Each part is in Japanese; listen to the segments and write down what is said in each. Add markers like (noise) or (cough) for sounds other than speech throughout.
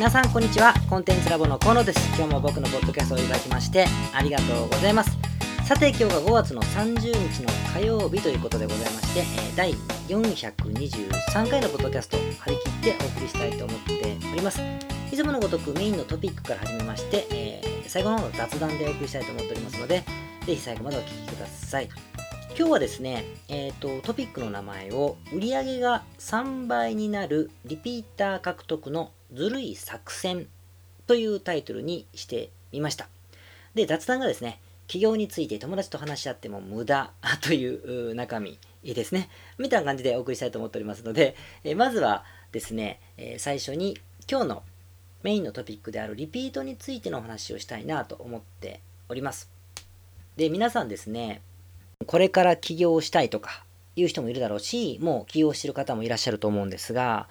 皆さんこんにちは。コンテンツラボの河野です。今日も僕のポッドキャストをいただきましてありがとうございます。さて今日が5月の30日の火曜日ということでございまして、第423回のポッドキャスト張り切ってお送りしたいと思っております。いつものごとくメインのトピックから始めまして、え最後の方の雑談でお送りしたいと思っておりますのでぜひ最後までお聞きください。今日はですね、えー、とトピックの名前を売り上げが3倍になるリピーター獲得のずるい作戦というタイトルにしてみました。で雑談がですね企業について友達と話し合っても無駄という中身ですね。みたいな感じでお送りしたいと思っておりますので、えまずはですね、え最初に今日のメインのトピックであるリピートについてのお話をしたいなと思っております。で皆さんですねこれから起業したいとかいう人もいるだろうし、もう起業してる方もいらっしゃると思うんですが、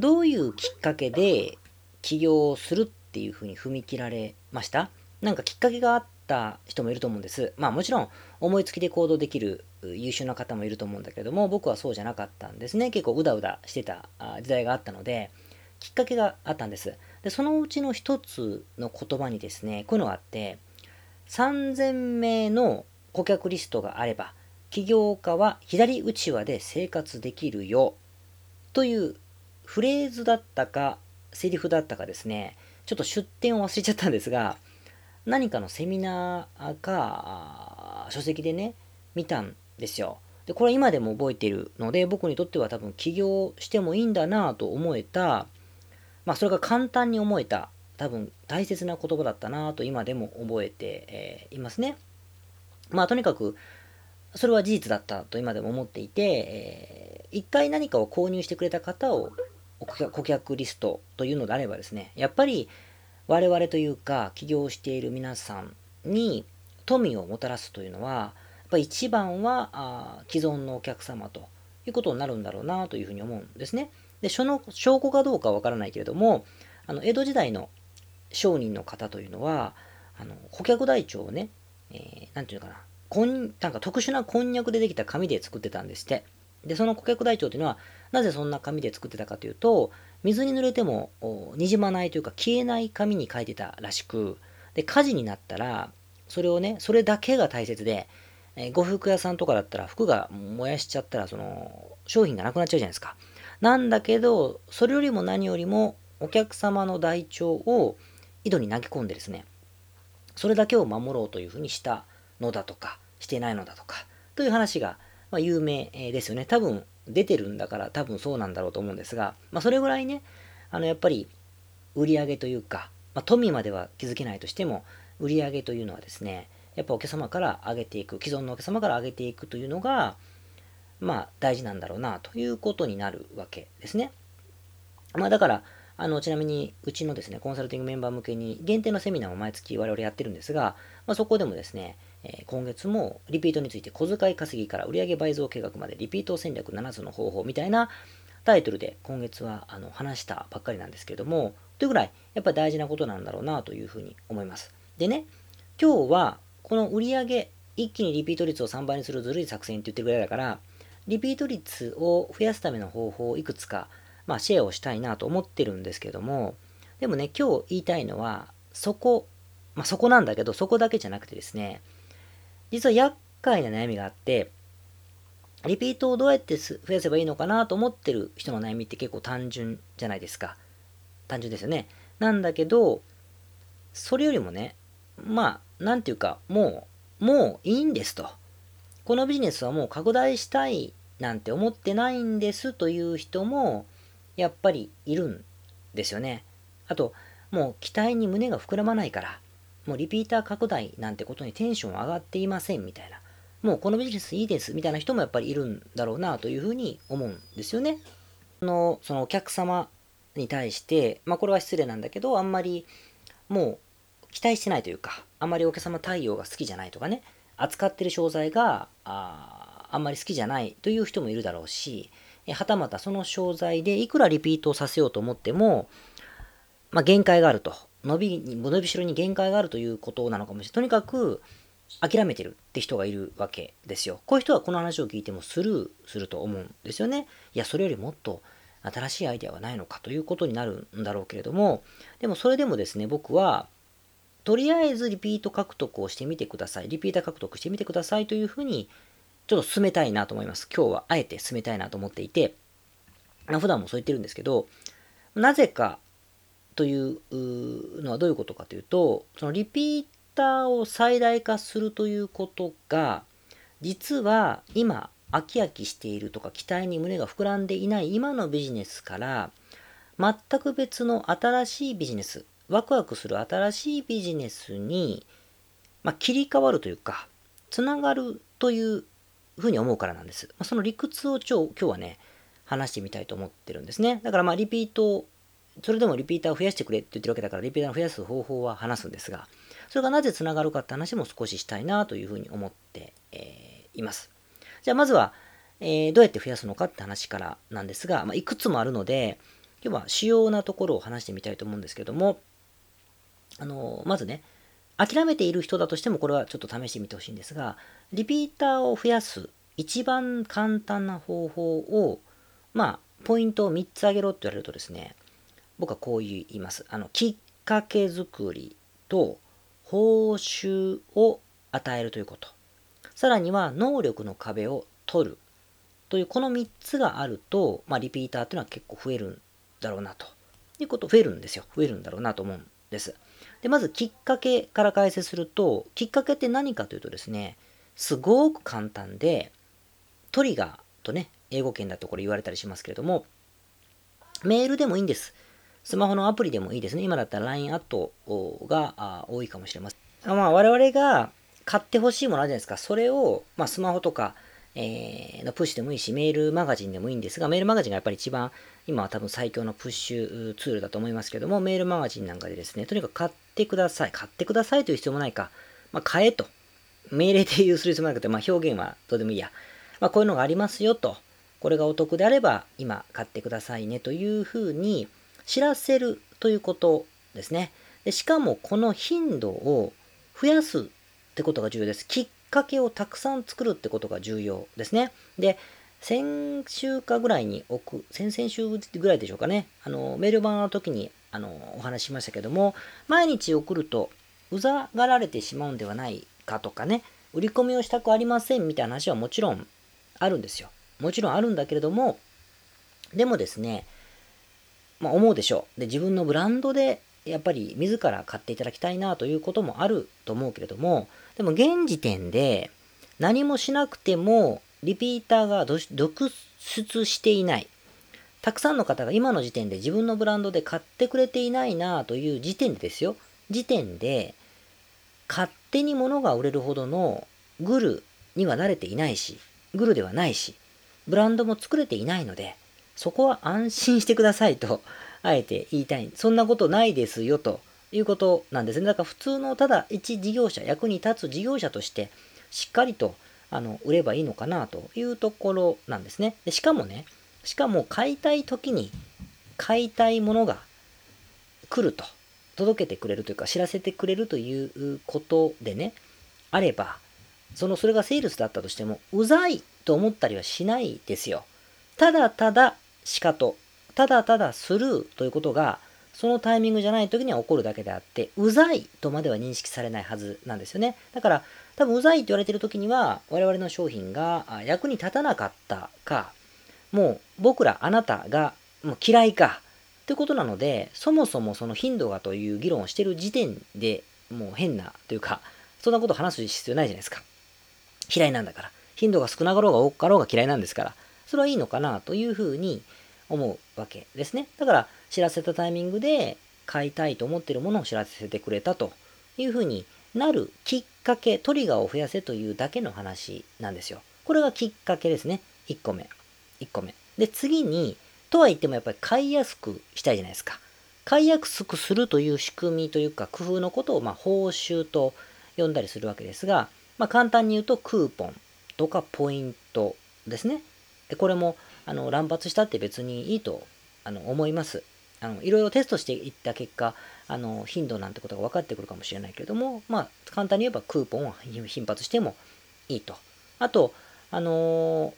どういうきっかけで起業するっていうふうに踏み切られました？なんかきっかけがあった人もいると思うんです。まあもちろん思いつきで行動できる優秀な方もいると思うんだけども、僕はそうじゃなかったんですね。結構うだうだしてた時代があったので、きっかけがあったんです。で、そのうちの一つの言葉にですね、こういうのがあって、3000名の顧客リストがあれば、起業家は左うちわで生活できるよというフレーズだったか、セリフだったかですね、ちょっと出典を忘れちゃったんですが、何かのセミナーか、書籍でね、見たんですよ。で、これは今でも覚えているので、僕にとっては多分起業してもいいんだなぁと思えた、まあそれが簡単に思えた、多分大切な言葉だったなと今でも覚えて、えーいますね。まあとにかく、それは事実だったと今でも思っていて、えー一回何かを購入してくれた方を顧客リストというのであればですね、やっぱり我々というか起業している皆さんに富をもたらすというのは、やっぱ一番はあ既存のお客様ということになるんだろうなというふうに思うんですね。で、その証拠かどうかわからないけれども、あの江戸時代の商人の方というのは、あの顧客台帳をね、えーていうのかな、こんなんか特殊なこんにゃくでできた紙で作ってたんですって。で、その顧客台帳というのは、なぜそんな紙で作ってたかというと、水に濡れてもにじまないというか消えない紙に書いてたらしく、で、火事になったら、それをね、それだけが大切で、えー呉服屋さんとかだったら服が燃やしちゃったら、その、商品がなくなっちゃうじゃないですか。なんだけど、それよりも何よりも、お客様の台帳を井戸に投げ込んでですね、それだけを守ろうというふうにしたのだとか、してないのだとか、という話が、まあ、有名ですよね。多分、出てるんだから多分そうなんだろうと思うんですが、まあ、それぐらいね、あの、やっぱり、売り上げというか、まあ、富までは気づけないとしても、売り上げというのはですね、やっぱお客様から上げていく、既存のお客様から上げていくというのが、まあ、大事なんだろうな、ということになるわけですね。まあ、だから、あの、ちなみに、うちのですね、コンサルティングメンバー向けに限定のセミナーを毎月我々やってるんですが、まあ、そこでもですね、えー今月もリピートについて小遣い稼ぎから売上倍増計画までリピート戦略7つの方法みたいなタイトルで今月はあの話したばっかりなんですけども、というぐらいやっぱ大事なことなんだろうなというふうに思います。でね、今日はこの売上一気にリピート率を3倍にするずるい作戦って言ってるぐらいだから、リピート率を増やすための方法をいくつか、まあ、シェアをしたいなと思ってるんですけども、でもね、今日言いたいのは、そこ、まあ、そこなんだけど、そこだけじゃなくてですね、実は厄介な悩みがあって、リピートをどうやって増やせばいいのかなと思ってる人の悩みって結構単純じゃないですか。単純ですよね。なんだけど、それよりもね、まあ、なんていうか、もう、もういいんですと。このビジネスはもう拡大したいなんて思ってないんですという人も、やっぱりいるんですよね。あと、もう期待に胸が膨らまないから、もうリピーター拡大なんてことにテンション上がっていませんみたいな。もうこのビジネスいいですみたいな人もやっぱりいるんだろうなというふうに思うんですよね。のそのお客様に対して、まあこれは失礼なんだけど、あんまりもう期待してないというか、あんまりお客様対応が好きじゃないとかね、扱ってる商材がああんまり好きじゃないという人もいるだろうし、はたまたその商材でいくらリピートをさせようと思っても、まあ、限界があると。伸びに、伸びしろに限界があるということなのかもしれない。とにかく、諦めてるって人がいるわけですよ。こういう人はこの話を聞いてもスルーすると思うんですよね。いや、それよりもっと新しいアイデアはないのかということになるんだろうけれども、でもそれでもですね、僕は、とりあえずリピート獲得をしてみてください。リピーター獲得してみてくださいというふうに、ちょっと勧めたいなと思います。今日はあえて勧めたいなと思っていて、普段もそう言ってるんですけど、なぜかというのはどういうことかというと、そのリピーターを最大化するということが、実は今、飽き飽きしているとか期待に胸が膨らんでいない今のビジネスから全く別の新しいビジネスワクワクする新しいビジネスに、まあ、切り替わるというかつながるというふうに思うからなんです、ま、その理屈を今日はね話してみたいと思ってるんですね。だからまあリピートそれでもリピーターを増やしてくれって言ってるわけだからリピーターを増やす方法は話すんですがそれがなぜつながるかって話も少ししたいなというふうに思って、えー、います。じゃあまずは、えー、どうやって増やすのかって話からなんですが、まあ、いくつもあるので、今日は主要なところを話してみたいと思うんですけども、あのー、まずね、諦めている人だとしてもこれはちょっと試してみてほしいんですが、リピーターを増やす一番簡単な方法を、まあ、ポイントを3つ挙げろって言われるとですね、僕はこう言います。あの、きっかけ作りと報酬を与えるということ。さらには能力の壁を取る。というこの3つがあると、まあ、リピーターっていうのは結構増えるんだろうなと。いうこと増えるんですよ。増えるんだろうなと思うんです。でまずきっかけから解説するときっかけって何かというとですねすごく簡単でトリガーとね英語圏だとこれ言われたりしますけれどもメールでもいいんです。スマホのアプリでもいいですね今だったら LINE アットが多いかもしれませんまあ我々が買ってほしいものあるじゃないですか。それを、まあ、スマホとか、えー、のプッシュでもいいし、メールマガジンでもいいんですが、メールマガジンがやっぱり一番、今は多分最強のプッシュツールだと思いますけども、メールマガジンなんかでですね、とにかく買ってください。買ってくださいという必要もないか。まあ、買えと。命令で言うする必要もなくて、まあ、表現はどうでもいいや。まあ、こういうのがありますよと。これがお得であれば、今買ってくださいねというふうに知らせるということですね。でしかも、この頻度を増やすってことが重要です。きっかけをたくさん作るってことが重要ですね。で、先週かぐらいに置く、先々週ぐらいでしょうかね。あの、メール版の時に、あの、お話ししましたけども、毎日送ると、うざがられてしまうんではないかとかね、売り込みをしたくありませんみたいな話はもちろんあるんですよ。もちろんあるんだけれども、でもですね、まあ思うでしょう。で、自分のブランドでやっぱり自ら買っていただきたいなということもあると思うけれども、でも現時点で何もしなくてもリピーターが独出していない。たくさんの方が今の時点で自分のブランドで買ってくれていないなという時点でですよ。時点で勝手に物が売れるほどのグルには慣れていないし、グルではないし、ブランドも作れていないので、そこは安心してくださいと (laughs) あえて言いたい。そんなことないですよということなんですね。だから普通のただ一事業者、役に立つ事業者としてしっかりとあの売ればいいのかなというところなんですね。でしかもね、しかも買いたい時に買いたいものが来ると、届けてくれるというか知らせてくれるということでね、あれば、そのそれがセールスだったとしても、うざいと思ったりはしないですよ。ただただしかとただただスルーということが、そのタイミングじゃない時には起こるだけであって、うざいとまでは認識されないはずなんですよね。だから、多分うざいって言われてる時には、我々の商品が役に立たなかったか、もう僕ら、あなたがもう嫌いか、ってことなので、そもそもその頻度がという議論をしてる時点でもう変なというか、そんなこと話す必要ないじゃないですか。嫌いなんだから。頻度が少なかろうが多かろうが嫌いなんですから。それはいいのかなというふうに思うわけですね。だから知らせたタイミングで買いたいと思っているものを知らせてくれたというふうになるきっかけ、トリガーを増やせというだけの話なんですよ。これがきっかけですね。1個目。1個目。で、次に、とは言ってもやっぱり買いやすくしたいじゃないですか。買いやすくするという仕組みというか工夫のことをま報酬と呼んだりするわけですが、まあ、簡単に言うとクーポンとかポイントですね。でこれもあの乱発したって別にいいとあの思います。あのいろいろテストしていった結果、あの頻度なんてことが分かってくるかもしれないけれども、まあ、簡単に言えばクーポンを頻発してもいいと。あと、あのー、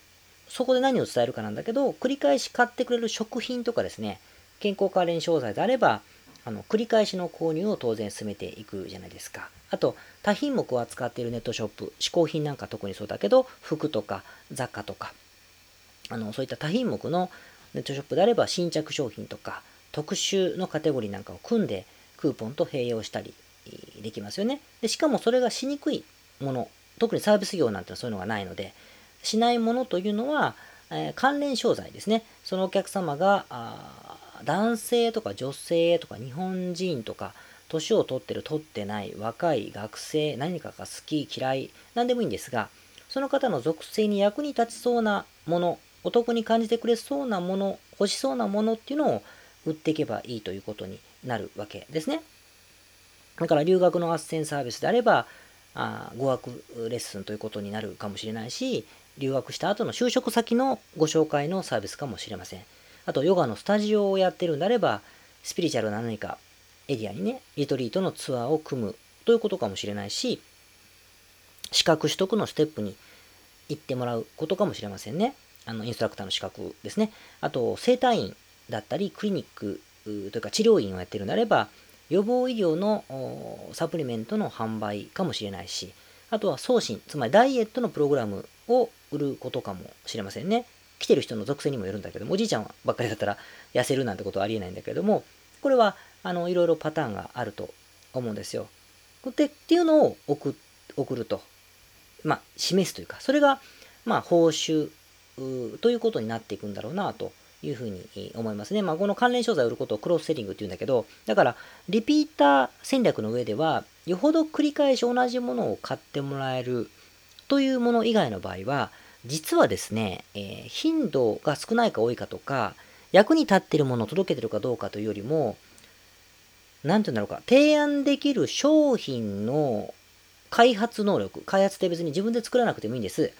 そこで何を伝えるかなんだけど、繰り返し買ってくれる食品とかですね、健康関連商材であれば、あの繰り返しの購入を当然進めていくじゃないですか。あと、多品目を扱っているネットショップ、嗜好品なんか特にそうだけど、服とか雑貨とか、あのそういった多品目のネットショップであれば新着商品とか特殊のカテゴリーなんかを組んでクーポンと併用したりできますよね。でしかもそれがしにくいもの、特にサービス業なんてそういうのがないので、しないものというのは、えー、関連商材ですね。そのお客様が男性とか女性とか日本人とか年を取ってる取ってない若い学生何かが好き嫌い何でもいいんですがその方の属性に役に立ちそうなものお得に感じてくれそうなもの欲しそうなものっていうのを売っていけばいいということになるわけですね。だから留学の斡旋サービスであればあ語学レッスンということになるかもしれないし留学した後の就職先のご紹介のサービスかもしれません。あとヨガのスタジオをやってるんであればスピリチュアルな何かエリアにねリトリートのツアーを組むということかもしれないし資格取得のステップに行ってもらうことかもしれませんね。あのインストラクターの資格ですねあと整体院だったりクリニックというか治療院をやってるんであれば予防医療のサプリメントの販売かもしれないし、あとは送信、つまりダイエットのプログラムを売ることかもしれませんね。来てる人の属性にもよるんだけども、おじいちゃんばっかりだったら痩せるなんてことはありえないんだけども、これは、あの、いろいろパターンがあると思うんですよ。で、っていうのを送送ると、まあ、示すというか、それが、まあ、報酬ということになっていくんだろうなというふうに思いますね。まあ、この関連商材を売ることをクロスセリングっていうんだけど、だから、リピーター戦略の上では、よほど繰り返し同じものを買ってもらえるというもの以外の場合は、実はですね、えー、頻度が少ないか多いかとか、役に立っているものを届けてるかどうかというよりも、何て言うんだろうか、提案できる商品の開発能力、開発って別に自分で作らなくてもいいんです。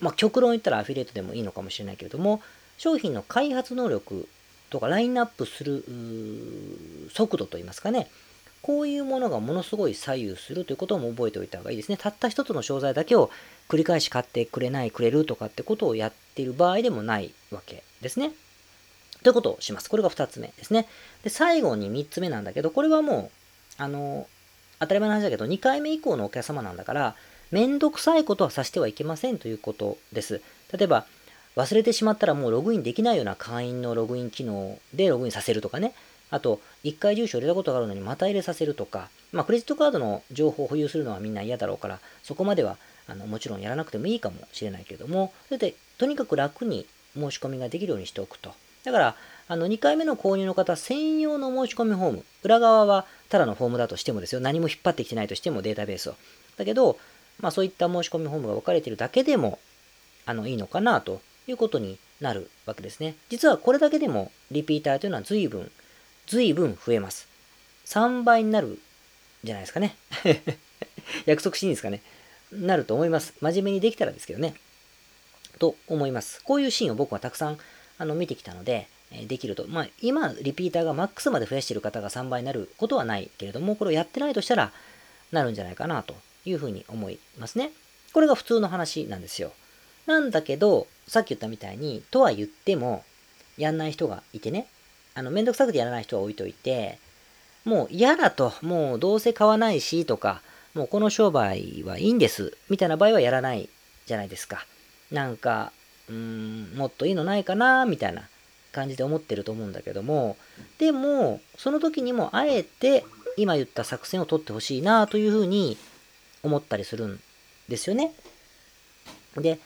まあ、極論言ったらアフィリエイトでもいいのかもしれないけれども、商品の開発能力とかラインナップする速度といいますかね、こういうものがものすごい左右するということも覚えておいた方がいいですね。たった一つの商材だけを繰り返し買ってくれない、くれるとかってことをやっている場合でもないわけですね。ということをします。これが2つ目ですね。で、最後に3つ目なんだけど、これはもう、あの、当たり前の話だけど、2回目以降のお客様なんだから、めんどくさいことはさせてはいけませんということです。例えば、忘れてしまったらもうログインできないような会員のログイン機能でログインさせるとかね。あと、1回住所入れたことがあるのにまた入れさせるとか、まあ、クレジットカードの情報を保有するのはみんな嫌だろうから、そこまではあのもちろんやらなくてもいいかもしれないけれども、それで、とにかく楽に申し込みができるようにしておくと。だから、あの2回目の購入の方専用の申し込みフォーム、裏側はただのフォームだとしてもですよ、何も引っ張ってきてないとしてもデータベースを。だけど、まあ、そういった申し込みフォームが分かれているだけでもあのいいのかなということになるわけですね。実はこれだけでもリピーターというのは随分、随分増えます。3倍になるじゃないですかね。(laughs) 約束していいんですかね。なると思います。真面目にできたらですけどね。と思います。こういうシーンを僕はたくさんあの見てきたので、えできると。まあ、今、リピーターがマックスまで増やしている方が3倍になることはないけれども、これをやってないとしたら、なるんじゃないかなというふうに思いますね。これが普通の話なんですよ。なんだけど、さっき言ったみたいに、とは言っても、やんない人がいてね、あの、めんどくさくてやらない人は置いといて、もう嫌だと、もうどうせ買わないしとか、もうこの商売はいいんです、みたいな場合はやらないじゃないですか。なんか、うーん、もっといいのないかな、みたいな感じで思ってると思うんだけども、でも、その時にもあえて、今言った作戦を取ってほしいな、というふうに思ったりするんですよね。で、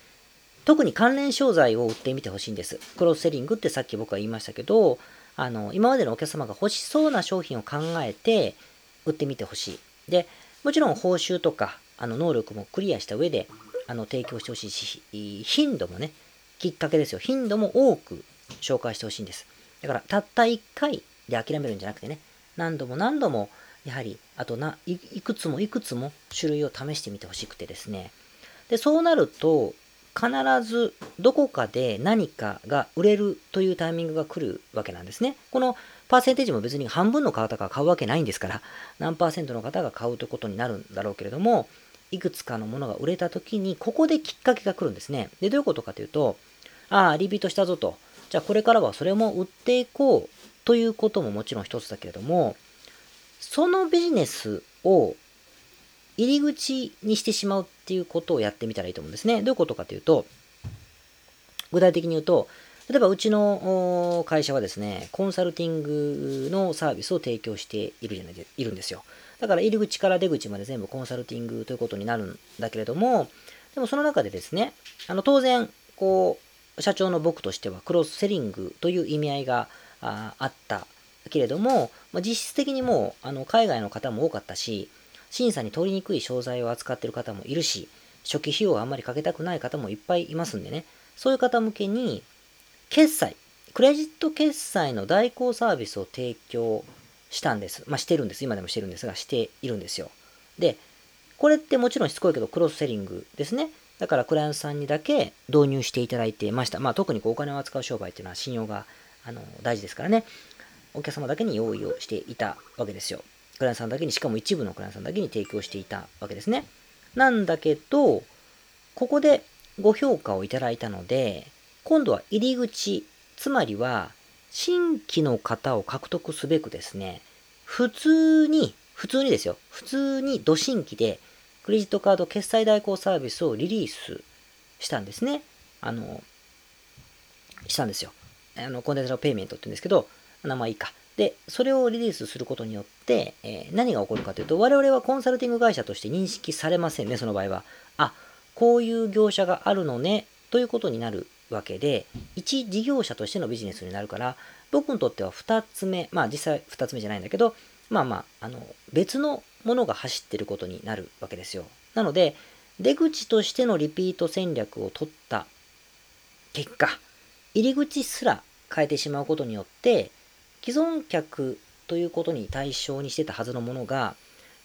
特に関連商材を売ってみてほしいんです。クロスセリングってさっき僕は言いましたけど、あの、今までのお客様が欲しそうな商品を考えて売ってみてほしい。で、もちろん報酬とか、あの、能力もクリアした上で、あの、提供してほしいし、頻度もね、きっかけですよ。頻度も多く紹介してほしいんです。だから、たった1回で諦めるんじゃなくてね、何度も何度も、やはり、あとないくつもいくつも種類を試してみてほしくてですね。で、そうなると、必ずどこかで何かが売れるというタイミングが来るわけなんですね。このパーセンテージも別に半分の方が買うわけないんですから、何パーセントの方が買うということになるんだろうけれども、いくつかのものが売れた時に、ここできっかけが来るんですね。で、どういうことかというと、ああ、リピートしたぞと。じゃあこれからはそれも売っていこうということももちろん一つだけれども、そのビジネスを入り口にしてしまうっていうことをやってみたらいいと思うんですね。どういうことかというと、具体的に言うと、例えばうちの会社はですね、コンサルティングのサービスを提供しているじゃないでいるんですよ。だから入り口から出口まで全部コンサルティングということになるんだけれども、でもその中でですね、あの当然、こう、社長の僕としてはクロスセリングという意味合いがあったけれども、まあ、実質的にもうあの海外の方も多かったし、審査に通りにくい商材を扱っている方もいるし、初期費用をあんまりかけたくない方もいっぱいいますんでね、そういう方向けに、決済、クレジット決済の代行サービスを提供したんです。まあ、してるんです。今でもしてるんですが、しているんですよ。で、これってもちろんしつこいけど、クロスセリングですね。だから、クライアントさんにだけ導入していただいてました。まあ、特にこうお金を扱う商売っていうのは信用があの大事ですからね。お客様だけに用意をしていたわけですよ。クライアントさんだけに、しかも一部のクライアントさんだけに提供していたわけですね。なんだけど、ここでご評価をいただいたので、今度は入り口、つまりは、新規の方を獲得すべくですね、普通に、普通にですよ、普通に土新規で、クレジットカード決済代行サービスをリリースしたんですね。あの、したんですよ。あの、コンテンツのペイメントって言うんですけど、名前いいか。で、それをリリースすることによって、えー、何が起こるかというと、我々はコンサルティング会社として認識されませんね、その場合は。あ、こういう業者があるのね、ということになるわけで、一事業者としてのビジネスになるから、僕にとっては2つ目、まあ実際2つ目じゃないんだけど、まあまあ、あの、別のものが走ってることになるわけですよ。なので、出口としてのリピート戦略を取った結果、入り口すら変えてしまうことによって、既存客ということに対象にしてたはずのものが、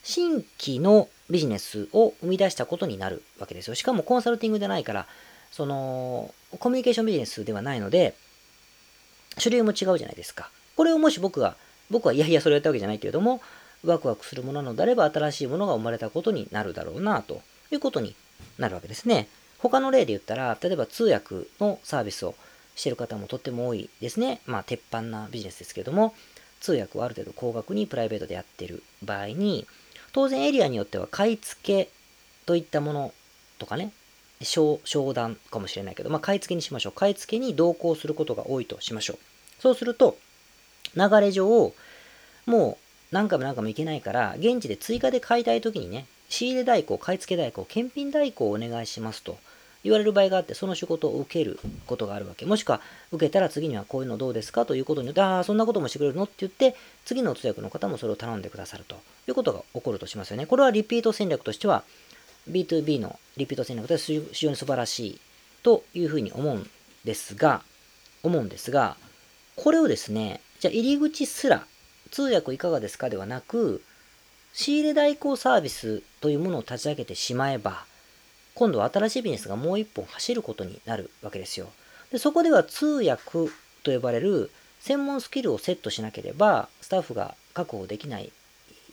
新規のビジネスを生み出したことになるわけですよ。しかもコンサルティングでないから、その、コミュニケーションビジネスではないので、種類も違うじゃないですか。これをもし僕が、僕はいやいやそれをやったわけじゃないけれども、ワクワクするものなのであれば新しいものが生まれたことになるだろうな、ということになるわけですね。他の例で言ったら、例えば通訳のサービスをしてる方もとっても多いですね。まあ、鉄板なビジネスですけども、通訳をある程度高額にプライベートでやってる場合に、当然エリアによっては買い付けといったものとかね、商談かもしれないけど、まあ、買い付けにしましょう。買い付けに同行することが多いとしましょう。そうすると、流れ上、もう何回も何回も行けないから、現地で追加で買いたいときにね、仕入れ代行、買い付け代行、検品代行をお願いしますと言われる場合があって、その仕事を受けることがあるわけ。もしくは、受けたら次にはこういうのどうですか？ということによって、ああ、そんなこともしてくれるの？って言って、次の通訳の方もそれを頼んでくださるということが起こるとしますよね。これはリピート戦略としては、B2B のリピート戦略で非常に素晴らしいというふうに思うんですが、思うんですが、これをですね、じゃあ入り口すら通訳いかがですかではなく、仕入れ代行サービスというものを立ち上げてしまえば、今度は新しいビジネスがもう一本走ることになるわけですよ。でそこでは通訳と呼ばれる専門スキルをセットしなければ、スタッフが確保できない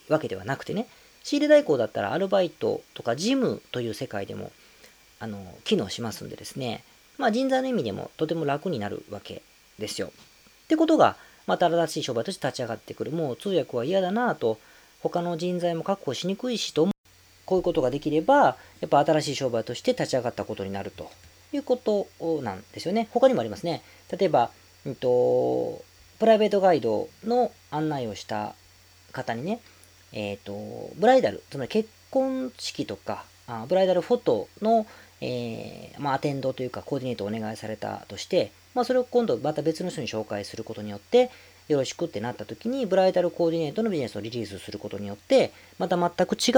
わけではなくてね、仕入れ代行だったらアルバイトとか事務という世界でもあの機能しますんでですね、まあ、人材の意味でもとても楽になるわけですよ。ってことが、また新しい商売として立ち上がってくる。もう通訳は嫌だなと、他の人材も確保しにくいしと、こういうことができれば、やっぱ新しい商売として立ち上がったことになるということなんですよね。他にもありますね。例えば、うんと、プライベートガイドの案内をした方にね、えっ、ー、と、ブライダル、つまり結婚式とか、あブライダルフォトの、えー、まあ、アテンドというかコーディネートをお願いされたとして、まあ、それを今度また別の人に紹介することによって、よろしくってなった時に、ブライダルコーディネートのビジネスをリリースすることによって、また全く違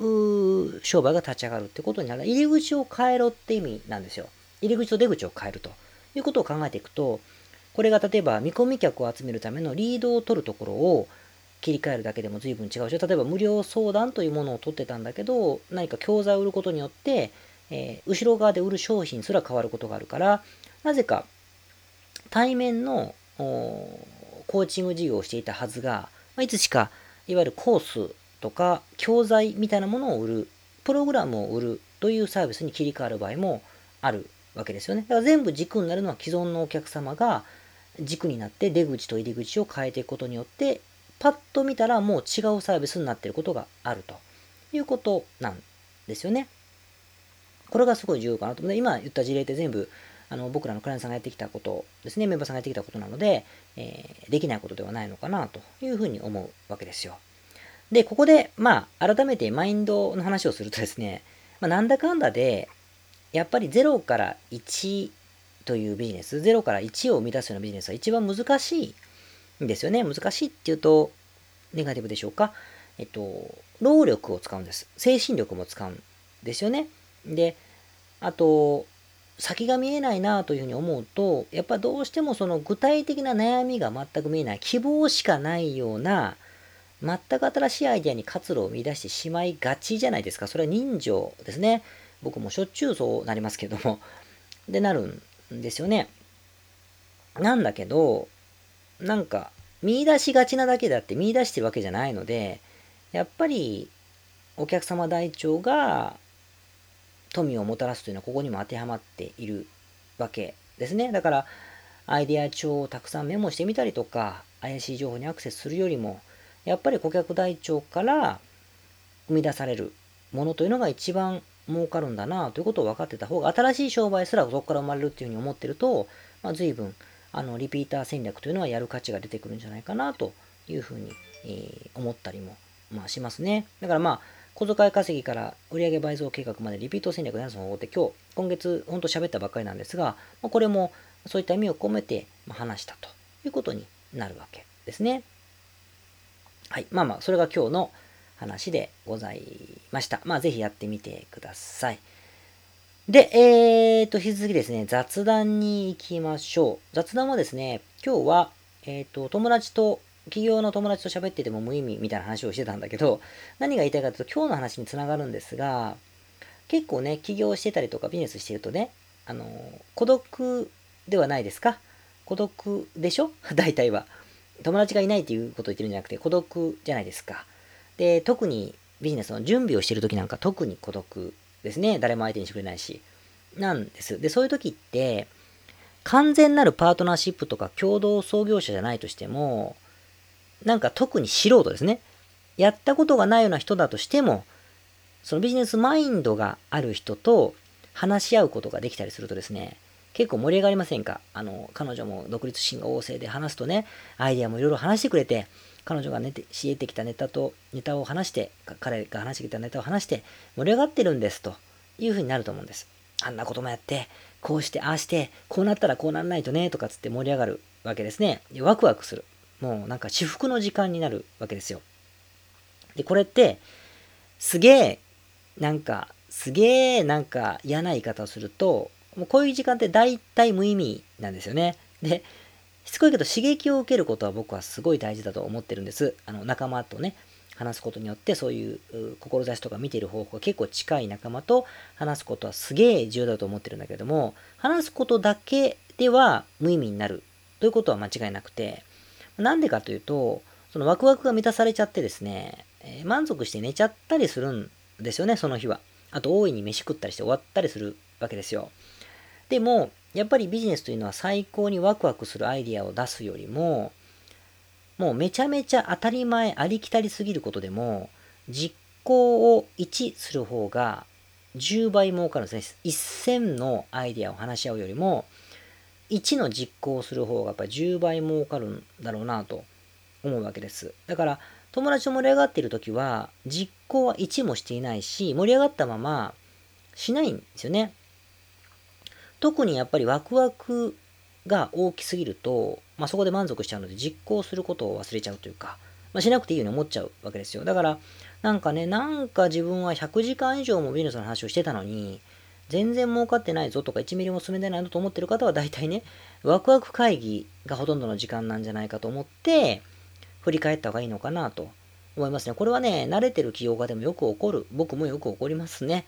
う商売が立ち上がるってことになる。入り口を変えろって意味なんですよ。入り口と出口を変えるということを考えていくと、これが例えば見込み客を集めるためのリードを取るところを、切り替えるだけでも随分違うし、例えば無料相談というものを取ってたんだけど、何か教材を売ることによって、えー、後ろ側で売る商品すら変わることがあるから、なぜか対面のコーチング事業をしていたはずが、まあ、いつしかいわゆるコースとか教材みたいなものを売る、プログラムを売るというサービスに切り替わる場合もあるわけですよね。だから全部軸になるのは既存のお客様が軸になって出口と入り口を変えていくことによって、パッと見たらもう違うサービスになっていることがあるということなんですよね。これがすごい重要かなと思う。今言った事例って全部あの僕らのクライアントさんがやってきたことですね、メンバーさんがやってきたことなので、えー、できないことではないのかなというふうに思うわけですよ。で、ここで、まあ、改めてマインドの話をするとですね、まあ、なんだかんだで、やっぱり0から1というビジネス、0から1を生み出すようなビジネスは一番難しいんですよね。難しいっていうと、ネガティブでしょうか。えっと、労力を使うんです。精神力も使うんですよね。で、あと、先が見えないなというふうに思うと、やっぱどうしてもその具体的な悩みが全く見えない、希望しかないような、全く新しいアイデアに活路を見出してしまいがちじゃないですか。それは人情ですね。僕もしょっちゅうそうなりますけども。で、なるんですよね。なんだけど、なんか、見出しがちなだけだって見出してるわけじゃないので、やっぱり、お客様台帳が富をもたらすというのはここにも当てはまっているわけですね。だから、アイデア帳をたくさんメモしてみたりとか、怪しい情報にアクセスするよりも、やっぱり顧客台帳から生み出されるものというのが一番儲かるんだなということを分かってた方が、新しい商売すらそこから生まれるっていうふうに思ってると、まあ、随分、あの、リピーター戦略というのはやる価値が出てくるんじゃないかなというふうに、えー、思ったりも、まあ、しますね。だからまあ、小遣い稼ぎから売上倍増計画までリピート戦略の方法って今日、今月、ほんと喋ったばっかりなんですが、まこれもそういった意味を込めて話したということになるわけですね。はい。まあまあ、それが今日の話でございました。まあ、ぜひやってみてください。で、えーと、引き続きですね、雑談に行きましょう。雑談はですね、今日は、えーと、友達と企業の友達と喋ってても無意味みたいな話をしてたんだけど、何が言いたいかというと、今日の話につながるんですが、結構ね、起業してたりとかビジネスしてるとね、あの、孤独ではないですか？孤独でしょ？(laughs) 大体は。友達がいないっていうことを言ってるんじゃなくて、孤独じゃないですか。で、特にビジネスの準備をしてる時なんか特に孤独ですね。誰も相手にしてくれないし。なんです。で、そういう時って、完全なるパートナーシップとか共同創業者じゃないとしても、なんか特に素人ですね。やったことがないような人だとしても、そのビジネスマインドがある人と話し合うことができたりするとですね、結構盛り上がりませんか？あの、彼女も独立心が旺盛で話すとね、アイデアもいろいろ話してくれて、彼女が寝て、教えてきたネタと、ネタを話して、彼が話してきたネタを話して、盛り上がってるんですというふうになると思うんです。あんなこともやって、こうして、ああして、こうなったらこうならないとね、とかつって盛り上がるわけですね。ワクワクする。もうなんか至福の時間になるわけですよ。で、これって、すげえ、なんか、すげえなんか嫌な言い方をすると、もうこういう時間って大体無意味なんですよね。で、しつこいけど刺激を受けることは僕はすごい大事だと思ってるんです。あの仲間とね、話すことによってそういう志とか見ている方法が結構近い仲間と話すことはすげえ重要だと思ってるんだけども、話すことだけでは無意味になるということは間違いなくて、なんでかというと、そのワクワクが満たされちゃってですね、えー、満足して寝ちゃったりするんですよね、その日は。あと、大いに飯食ったりして終わったりするわけですよ。でも、やっぱりビジネスというのは最高にワクワクするアイディアを出すよりも、もうめちゃめちゃ当たり前、ありきたりすぎることでも、実行を1する方が10倍儲かるんですね。1000のアイディアを話し合うよりも、1の実行をする方がやっぱり10倍儲かるんだろうなと思うわけです。だから、友達と盛り上がっている時は、実行は1もしていないし、盛り上がったまましないんですよね。特にやっぱりワクワクが大きすぎると、まあ、そこで満足しちゃうので実行することを忘れちゃうというか、まあ、しなくていいように思っちゃうわけですよ。だから、なんかね、なんか自分は100時間以上もビジネスの話をしてたのに、全然儲かってないぞとか1ミリも進めてないのと思ってる方は大体ね、ワクワク会議がほとんどの時間なんじゃないかと思って、振り返った方がいいのかなと思いますね。これはね、慣れてる起業家でもよく起こる。僕もよく起こりますね。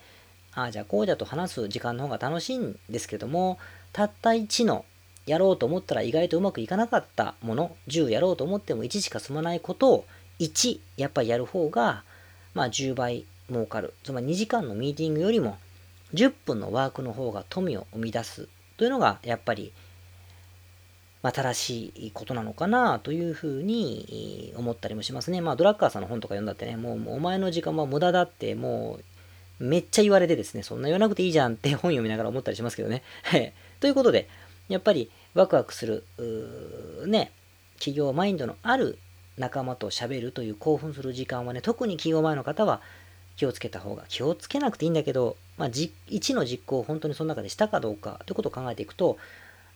ああ、じゃあこうじゃと話す時間の方が楽しいんですけども、たった1のやろうと思ったら意外とうまくいかなかったもの、10やろうと思っても1しか進まないことを1やっぱりやる方が、まあ10倍儲かる。つまり2時間のミーティングよりも10分のワークの方が富を生み出すというのがやっぱり、ま、正しいことなのかなというふうに思ったりもしますね。まあドラッカーさんの本とか読んだってね、もうもうお前の時間は無駄だってもうめっちゃ言われてですね、そんな言わなくていいじゃんって (laughs) 本読みながら思ったりしますけどね。ということで、やっぱりワクワクする、ね、企業マインドのある仲間と喋るという興奮する時間はね、特に企業前の方は気をつけた方が、気をつけなくていいんだけど、まあ、1の実行を本当にその中でしたかどうかということを考えていくと、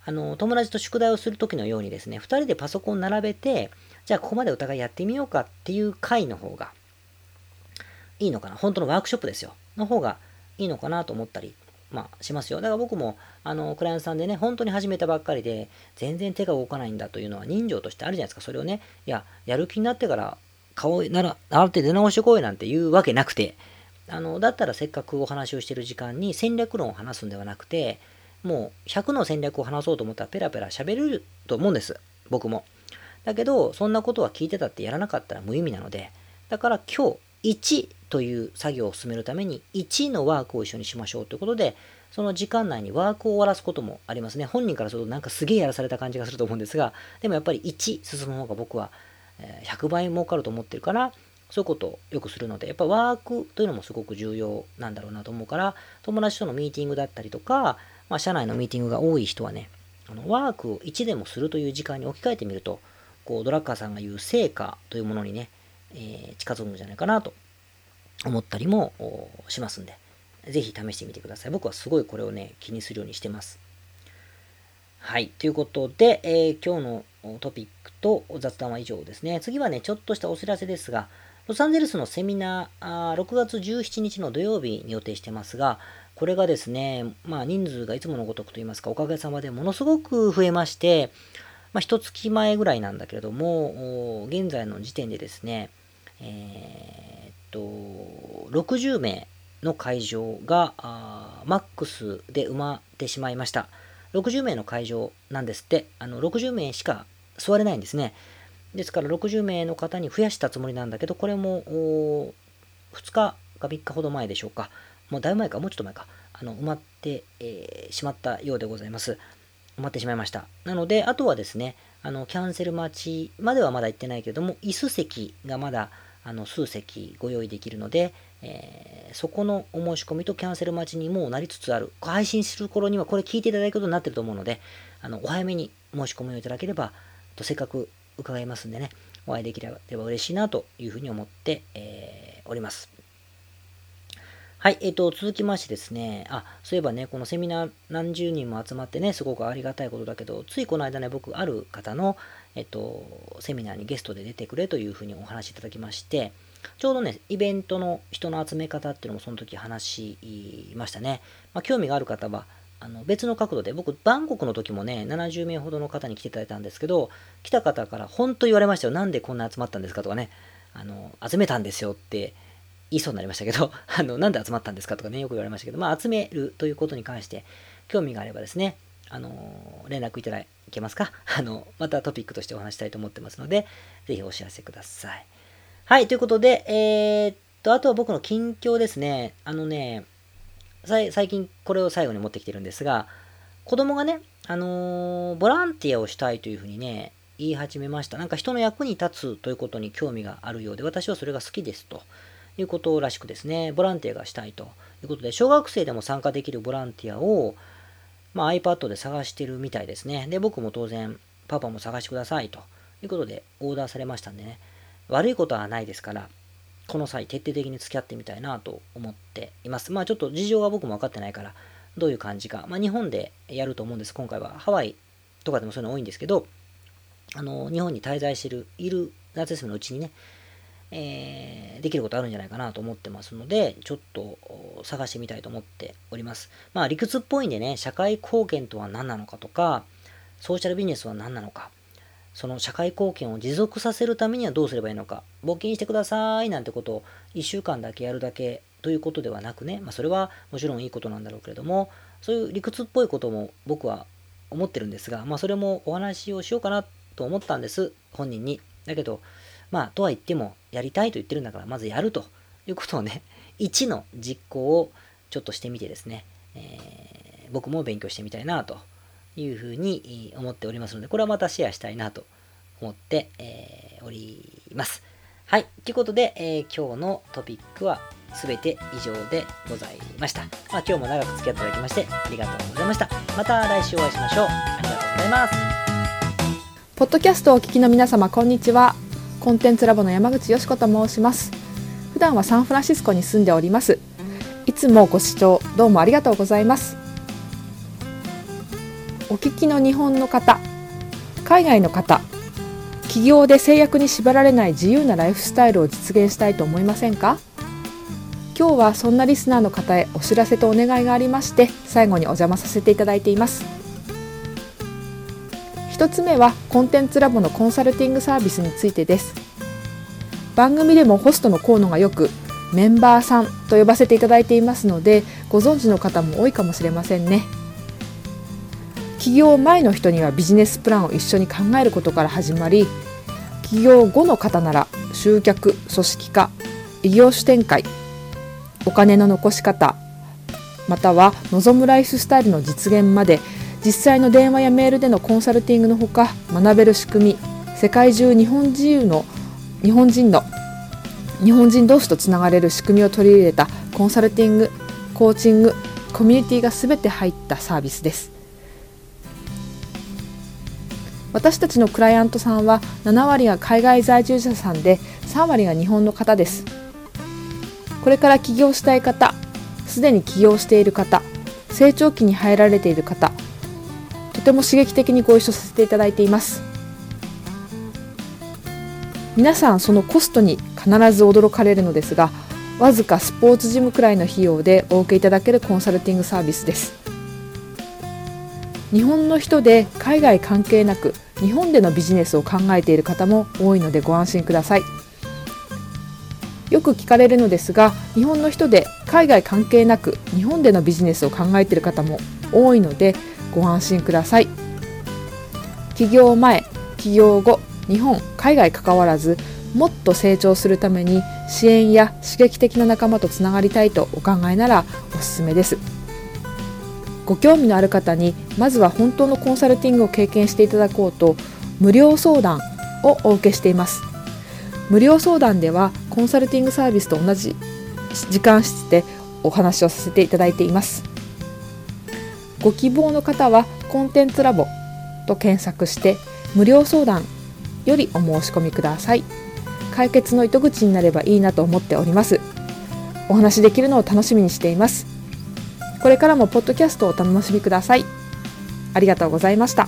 あの、友達と宿題をするときのようにですね、2人でパソコンを並べて、じゃあここまでお互いやってみようかっていう回の方がいいのかな。本当のワークショップですよ。の方がいいのかなと思ったりまあ、しますよ。だから僕も、あの、クライアントさんでね、本当に始めたばっかりで、全然手が動かないんだというのは人情としてあるじゃないですか。それをね、いや、やる気になってから顔なら、ある程度出直してこいなんて言うわけなくて、あの、だったらせっかくお話をしてる時間に戦略論を話すんではなくて、もう100の戦略を話そうと思ったらペラペラ喋れると思うんです。僕も。だけど、そんなことは聞いてたってやらなかったら無意味なので、だから今日、1という作業を進めるために1のワークを一緒にしましょうということで、その時間内にワークを終わらすこともありますね。本人からするとなんかすげえやらされた感じがすると思うんですが、でもやっぱり1進む方が僕は100倍儲かると思ってるから、そういうことをよくするので、やっぱワークというのもすごく重要なんだろうなと思うから、友達とのミーティングだったりとか、まあ、社内のミーティングが多い人はね、あのワークを1でもするという時間に置き換えてみると、こうドラッカーさんが言う成果というものにね、えー、近づくんじゃないかなと思ったりもしますんで、ぜひ試してみてください。僕はすごいこれをね、気にするようにしてます。はい。ということで、えー、今日のトピックと雑談は以上ですね。次はね、ちょっとしたお知らせですが、ロサンゼルスのセミナー、あ6月17日の土曜日に予定してますが、これがですね、まあ人数がいつものごとくといいますか、おかげさまでものすごく増えまして、まあ一月前ぐらいなんだけれども、現在の時点でですね、えー、っと、60名の会場がマックスで埋まってしまいました。60名の会場なんですって、あの60名しか座れないんですね。ですから60名の方に増やしたつもりなんだけど、これも2日か3日ほど前でしょうか。もうだいぶ前か、もうちょっと前か。あの埋まって、えー、しまったようでございます。埋まってしまいました。なので、あとはですね、あのキャンセル待ちまではまだ行ってないけども、椅子席がまだあの数席ご用意できるので、えー、そこのお申し込みとキャンセル待ちにもうなりつつある。配信する頃にはこれ聞いていただくことになってると思うので、あのお早めに申し込みをいただければ、とせっかく伺いますんでね、お会いできれば嬉しいなというふうに思って、えー、おります。はい、えっ、ー、と、続きましてですね、あ、そういえばね、このセミナー何十人も集まってね、すごくありがたいことだけど、ついこの間ね、僕、ある方の、えっ、と、セミナーにゲストで出てくれというふうにお話しいただきまして、ちょうどね、イベントの人の集め方っていうのもその時話しましたね。まあ、興味がある方は、あの別の角度で、僕、バンコクの時もね、70名ほどの方に来ていただいたんですけど、来た方から本当言われましたよ。なんでこんな集まったんですかとかね、あの、集めたんですよって言いそうになりましたけど、(laughs) あの、なんで集まったんですかとかね、よく言われましたけど、まあ、集めるということに関して、興味があればですね、あの、連絡いただけますか (laughs) あの、またトピックとしてお話したいと思ってますので、ぜひお知らせください。はい、ということで、えー、っと、あとは僕の近況ですね。あのね、最近これを最後に持ってきてるんですが、子供がね、あのー、ボランティアをしたいというふうにね、言い始めました。なんか人の役に立つということに興味があるようで、私はそれが好きですと。いうことらしくですね、ボランティアがしたいということで、小学生でも参加できるボランティアを、まあ、iPad で探してるみたいですね。で、僕も当然、パパも探してくださいということでオーダーされましたんでね、悪いことはないですから、この際徹底的に付き合ってみたいなと思っています。まあちょっと事情が僕も分かってないから、どういう感じか。まあ日本でやると思うんです。今回はハワイとかでもそういうの多いんですけど、あの、日本に滞在してる、いる夏休みのうちにね、えー、できることあるんじゃないかなと思ってますので、ちょっと探してみたいと思っております。まあ理屈っぽいんでね、社会貢献とは何なのかとか、ソーシャルビジネスは何なのか、その社会貢献を持続させるためにはどうすればいいのか、募金してください。なんてことを1週間だけやるだけということではなくね、まあ、それはもちろんいいことなんだろうけれども、そういう理屈っぽいことも僕は思ってるんですが、まあそれもお話をしようかなと思ったんです、本人に。だけど、まあとは言っても、やりたいと言ってるんだから、まずやるということをね、(laughs) 1の実行をちょっとしてみてですね、えー、僕も勉強してみたいなというふうに思っておりますので、これはまたシェアしたいなと思って、えー、おります。はい。ということで、えー、今日のトピックは全て以上でございました。まあ、今日も長く付き合っていただきましてありがとうございました。また来週お会いしましょう。ありがとうございます。ポッドキャストをお聞きの皆様、こんにちは。コンテンツラボの山口よし子と申します。普段はサンフランシスコに住んでおります。いつもご視聴どうもありがとうございます。お聞きの日本の方、海外の方、企業で制約に縛られない自由なライフスタイルを実現したいと思いませんか？今日はそんなリスナーの方へお知らせとお願いがありまして最後にお邪魔させていただいています。一つ目はコンテンツラボのコンサルティングサービスについてです。番組でもホストの河野がよくメンバーさんと呼ばせていただいていますのでご存知の方も多いかもしれませんね。起業前の人にはビジネスプランを一緒に考えることから始まり起業後の方なら集客組織化異業種展開お金の残し方または望むライフスタイルの実現まで実際の電話やメールでのコンサルティングのほか学べる仕組み世界中日本人の日本人の日本人同士とつながれる仕組みを取り入れたコンサルティングコーチングコミュニティが全て入ったサービスです。私たちのクライアントさんは7割が海外在住者さんで3割が日本の方です。これから起業したい方すでに起業している方成長期に入られている方とても刺激的にご一緒させていただいています。皆さんそのコストに必ず驚かれるのですがわずかスポーツジムくらいの費用でお受けいただけるコンサルティングサービスです。日本の人で海外関係なく日本でのビジネスを考えている方も多いのでご安心ください。よく聞かれるのですが日本の人で海外関係なく日本でのビジネスを考えている方も多いのでご安心ください。起業前起業後日本海外関わらずもっと成長するために支援や刺激的な仲間とつながりたいとお考えならおすすめです。ご興味のある方にまずは本当のコンサルティングを経験していただこうと無料相談をお受けしています。無料相談ではコンサルティングサービスと同じ時間室でお話をさせていただいています。ご希望の方はコンテンツラボと検索して無料相談よりお申し込みください。解決の糸口になればいいなと思っております。お話できるのを楽しみにしています。これからもポッドキャストをお楽しみください。ありがとうございました。